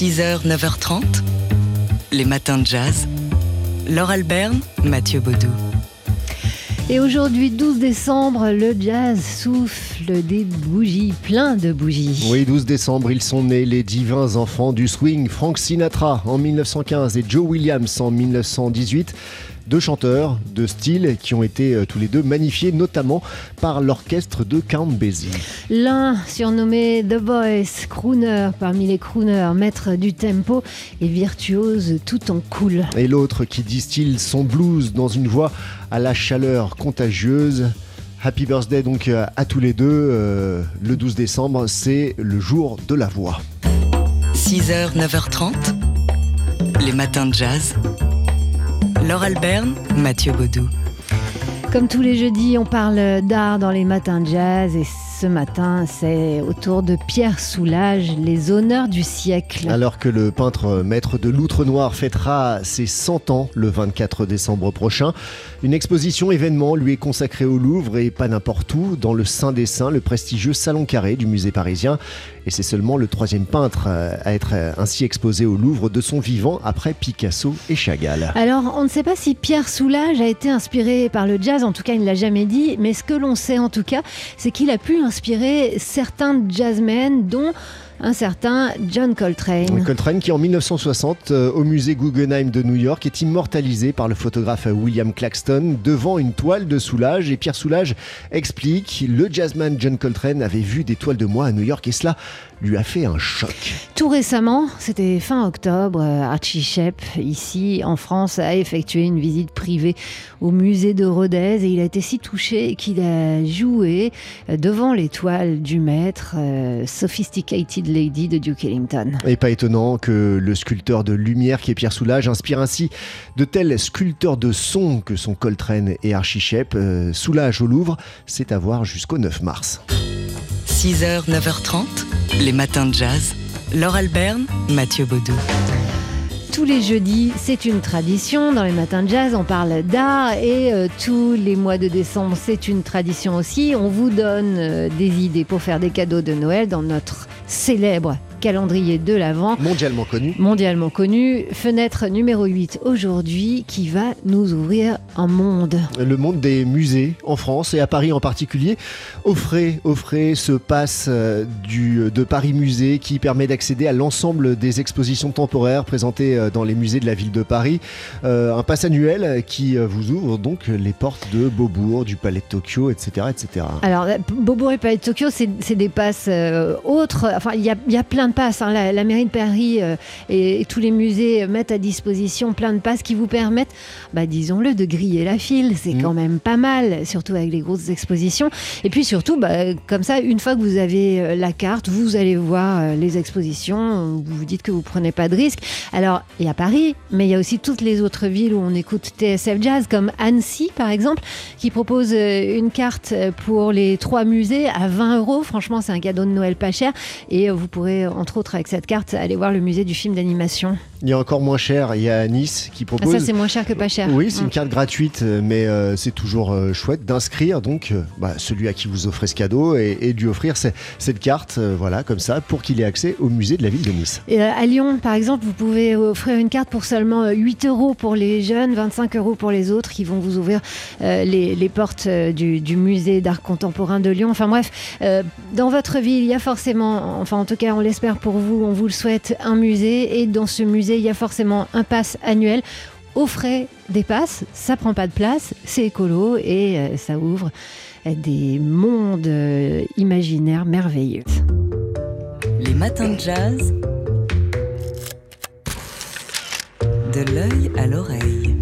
6h, 9h30, les matins de jazz. Laure Alberne, Mathieu Baudou. Et aujourd'hui, 12 décembre, le jazz souffle des bougies, plein de bougies. Oui, 12 décembre, ils sont nés les divins enfants du swing. Frank Sinatra en 1915 et Joe Williams en 1918 deux chanteurs de style qui ont été euh, tous les deux magnifiés notamment par l'orchestre de Count Basie. L'un surnommé The Voice, crooner parmi les crooners, maître du tempo et virtuose tout en cool. Et l'autre qui distille son blues dans une voix à la chaleur contagieuse. Happy birthday donc euh, à tous les deux. Euh, le 12 décembre, c'est le jour de la voix. 6h, 9h30, les matins de jazz. Laure Alberne, Mathieu Baudou. Comme tous les jeudis, on parle d'art dans les matins de jazz et ce matin, c'est au tour de Pierre Soulages, les honneurs du siècle. Alors que le peintre maître de l'Outre Noir fêtera ses 100 ans le 24 décembre prochain, une exposition événement lui est consacrée au Louvre et pas n'importe où, dans le Saint des Saints, le prestigieux Salon Carré du musée parisien. Et c'est seulement le troisième peintre euh, à être euh, ainsi exposé au Louvre de son vivant après Picasso et Chagall. Alors, on ne sait pas si Pierre Soulages a été inspiré par le jazz, en tout cas il ne l'a jamais dit, mais ce que l'on sait en tout cas, c'est qu'il a pu inspiré certains jazzmen, dont un certain John Coltrane. Coltrane qui en 1960 euh, au musée Guggenheim de New York est immortalisé par le photographe William Claxton devant une toile de Soulage et Pierre Soulage explique le jazzman John Coltrane avait vu des toiles de moi à New York et cela lui a fait un choc. Tout récemment, c'était fin octobre, euh, Archie Shep, ici en France, a effectué une visite privée au musée de Rodez et il a été si touché qu'il a joué euh, devant les toiles du maître Sophisticated Lady de Duke Ellington. Et pas étonnant que le sculpteur de lumière qui est Pierre Soulage inspire ainsi de tels sculpteurs de son que sont Coltrane et Archichep. Euh, Soulage au Louvre, c'est à voir jusqu'au 9 mars. 6h, 9h30, les matins de jazz. Laure Alberne, Mathieu Baudou tous les jeudis, c'est une tradition. Dans les matins de jazz, on parle d'art et euh, tous les mois de décembre, c'est une tradition aussi. On vous donne euh, des idées pour faire des cadeaux de Noël dans notre célèbre calendrier de l'Avent. Mondialement connu. Mondialement connu. Fenêtre numéro 8 aujourd'hui qui va nous ouvrir un monde. Le monde des musées en France et à Paris en particulier. Offrez, offrez ce passe euh, du, de Paris Musée qui permet d'accéder à l'ensemble des expositions temporaires présentées euh, dans les musées de la ville de Paris. Euh, un pass annuel qui vous ouvre donc les portes de Beaubourg, du Palais de Tokyo, etc. etc. Alors, Beaubourg et Palais de Tokyo, c'est des passes autres. Enfin, il y a, y a plein de passes. Hein. La, mairie de Paris euh, et, tous les musées mettent à disposition plein de passes qui vous permettent, bah, disons-le, de griller la file. C'est mm. quand même pas mal, surtout avec les grosses expositions. Et puis surtout, bah, comme ça, une fois que vous avez euh, la carte, vous allez voir euh, les expositions. Vous vous dites que vous prenez pas de risque. Alors, il y a Paris, mais il y a aussi toutes les autres villes où on écoute TSF Jazz, comme Annecy, par exemple, qui propose une carte pour les trois musées à 20 euros. Franchement, c'est un cadeau de Noël pas cher. Et vous pourrez entre autres avec cette carte, aller voir le musée du film d'animation. Il y a encore moins cher, il y a Nice qui propose. Ah, ça c'est moins cher que pas cher. Oui, c'est une mm. carte gratuite, mais euh, c'est toujours euh, chouette d'inscrire donc euh, bah, celui à qui vous offrez ce cadeau et, et de lui offrir cette carte, voilà, comme ça, pour qu'il ait accès au musée de la ville de Nice. Et à Lyon, par exemple, vous pouvez offrir une carte pour seulement 8 euros pour les jeunes, 25 euros pour les autres, qui vont vous ouvrir les, les, portes du, du musée d'art contemporain de Lyon. Enfin bref, dans votre ville, il y a forcément, enfin en tout cas on l'espère pour vous, on vous le souhaite, un musée. Et dans ce musée, il y a forcément un pass annuel. Offrez des passes, ça prend pas de place, c'est écolo et euh, ça ouvre des mondes euh, imaginaires merveilleux. Les matins de jazz. De l'œil à l'oreille.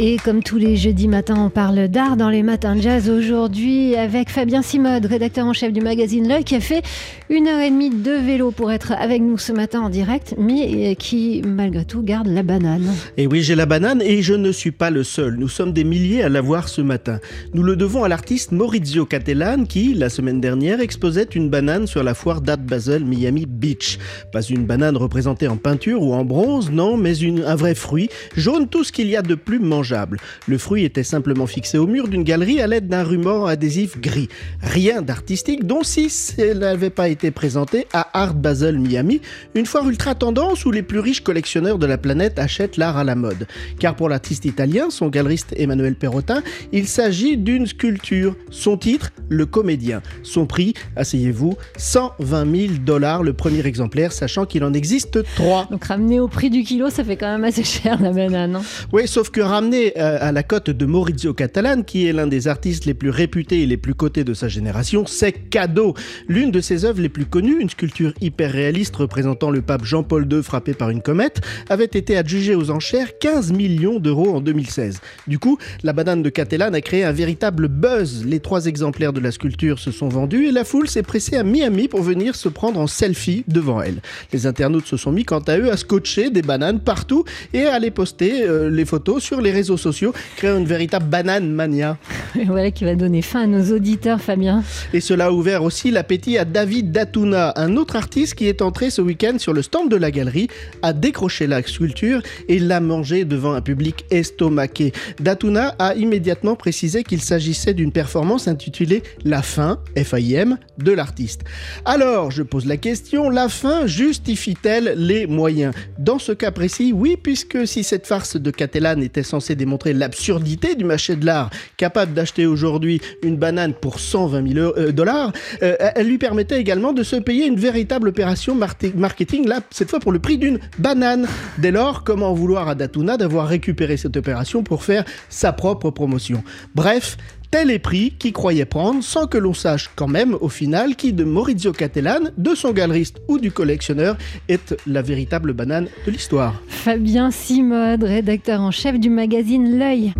Et comme tous les jeudis matins, on parle d'art dans les matins de jazz. Aujourd'hui, avec Fabien Simode, rédacteur en chef du magazine L'œil, qui a fait une heure et demie de vélo pour être avec nous ce matin en direct, mais qui, malgré tout, garde la banane. Et oui, j'ai la banane et je ne suis pas le seul. Nous sommes des milliers à l'avoir ce matin. Nous le devons à l'artiste Maurizio Cattelan, qui, la semaine dernière, exposait une banane sur la foire d'Art Basel Miami Beach. Pas une banane représentée en peinture ou en bronze, non, mais une, un vrai fruit, jaune, tout ce qu'il y a de plus mangeable mangeable. Le fruit était simplement fixé au mur d'une galerie à l'aide d'un ruban adhésif gris. Rien d'artistique, dont si elle n'avait pas été présenté à Art Basel Miami, une foire ultra tendance où les plus riches collectionneurs de la planète achètent l'art à la mode. Car pour l'artiste italien, son galeriste Emmanuel Perrotin, il s'agit d'une sculpture. Son titre, Le Comédien. Son prix, asseyez-vous, 120 000 dollars le premier exemplaire, sachant qu'il en existe trois. Donc ramené au prix du kilo, ça fait quand même assez cher la banane. hein. Oui, sauf que ramené euh, à la cote de Maurizio Catalan, qui est l'un des artistes les plus réputés et les plus cotés de sa génération, c'est cadeau. L'une de ses œuvres les plus connues, une sculpture hyper réaliste représentant le pape Jean-Paul II frappé par une comète, avait été adjugée aux enchères 15 millions d'euros en 2016. Du coup, la banane de Catalan a créé un véritable buzz. Les trois exemplaires de la sculpture se sont vendus et la foule s'est pressée à Miami pour venir se prendre en selfie devant elle. Les internautes se sont mis quant à eux à scotcher des bananes partout et à les poster euh, les photos sur les réseaux sociaux, créant une véritable banane mania. Et voilà qui va donner fin à nos auditeurs, Fabien. Et cela a ouvert aussi l'appétit à David Datuna, un autre artiste qui est entré ce week-end sur le stand de la galerie, a décroché la sculpture et l'a mangé devant un public estomaqué. Datuna a immédiatement précisé qu'il s'agissait d'une performance intitulée La fin, F-A-I-M, de l'artiste. Alors, je pose la question, la fin justifie-t-elle les moyens? Dans ce cas précis, oui, puisque si cette farce de Catalan était censée démontrer l'absurdité du marché de l'art, capable d'acheter aujourd'hui une banane pour 120 000 euh, dollars, euh, elle lui permettait également de se payer une véritable opération marketing, là, cette fois pour le prix d'une banane. Dès lors, comment vouloir à Datuna d'avoir récupéré cette opération pour faire sa propre promotion? Bref, tel est prix qu'il croyait prendre sans que l'on sache quand même au final qui de Maurizio Cattelan, de son galeriste ou du collectionneur est la véritable banane de l'histoire. Fabien Simode, rédacteur en chef du magazine L'œil.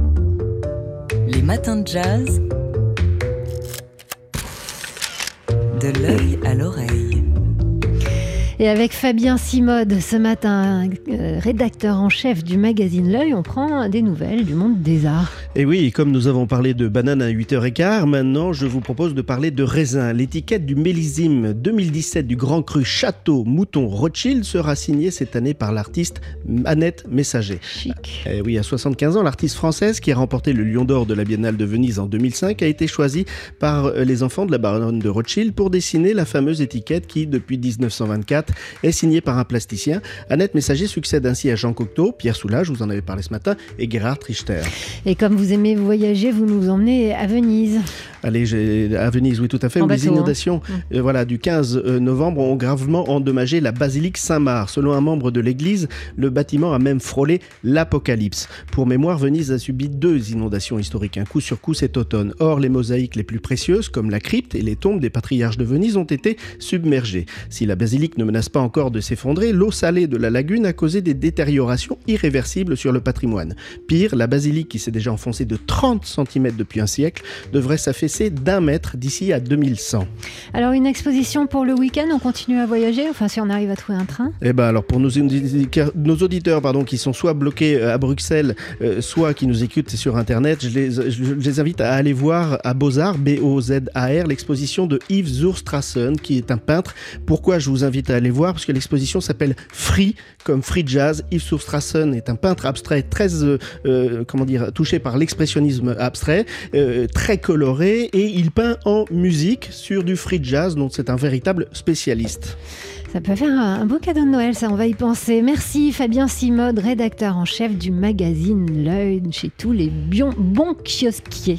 Les matins de jazz. De l'œil à l'oreille. Et avec Fabien Simode, ce matin, euh, rédacteur en chef du magazine L'œil, on prend des nouvelles du monde des arts. Et oui, comme nous avons parlé de banane à 8h15, maintenant je vous propose de parler de raisin. L'étiquette du millésime 2017 du Grand Cru Château Mouton Rothschild sera signée cette année par l'artiste Annette Messager. Chic. Eh oui, à 75 ans, l'artiste française qui a remporté le Lion d'Or de la Biennale de Venise en 2005 a été choisie par les enfants de la baronne de Rothschild pour dessiner la fameuse étiquette qui, depuis 1924, est signée par un plasticien. Annette Messager succède ainsi à Jean Cocteau, Pierre Soulages, vous en avez parlé ce matin, et Gerhard Richter. Et comme vous aimez voyager, vous nous emmenez à Venise. Allez, à Venise, oui, tout à fait, les hein. inondations euh, voilà, du 15 novembre ont gravement endommagé la basilique Saint-Marc. Selon un membre de l'église, le bâtiment a même frôlé l'apocalypse. Pour mémoire, Venise a subi deux inondations historiques, un coup sur coup cet automne. Or, les mosaïques les plus précieuses, comme la crypte et les tombes des patriarches de Venise, ont été submergées. Si la basilique ne menace pas encore de s'effondrer, l'eau salée de la lagune a causé des détériorations irréversibles sur le patrimoine. Pire, la basilique, qui s'est déjà enfoncée de 30 cm depuis un siècle, devrait s'affaisser d'un mètre d'ici à 2100. Alors, une exposition pour le week-end, on continue à voyager, enfin si on arrive à trouver un train? Eh ben alors pour nos, nos auditeurs pardon, qui sont soit bloqués euh, à Bruxelles, euh, soit qui nous écoutent sur Internet, je les, je les invite à aller voir à Beaux-Arts, B-O-Z-A-R, l'exposition de Yves Zurstrassen, qui est un peintre. Pourquoi je vous invite à aller voir Parce que l'exposition s'appelle Free, comme Free Jazz. Yves Zurstrassen est un peintre abstrait très, euh, euh, comment dire, touché par l'expressionnisme abstrait, euh, très coloré, et il peint en musique sur du free jazz, donc c'est un véritable spécialiste. Ça peut faire un, beau cadeau de Noël, ça, on va y penser. Merci Fabien Simode, rédacteur en chef du magazine L'œil, chez tous les bons kiosquiers.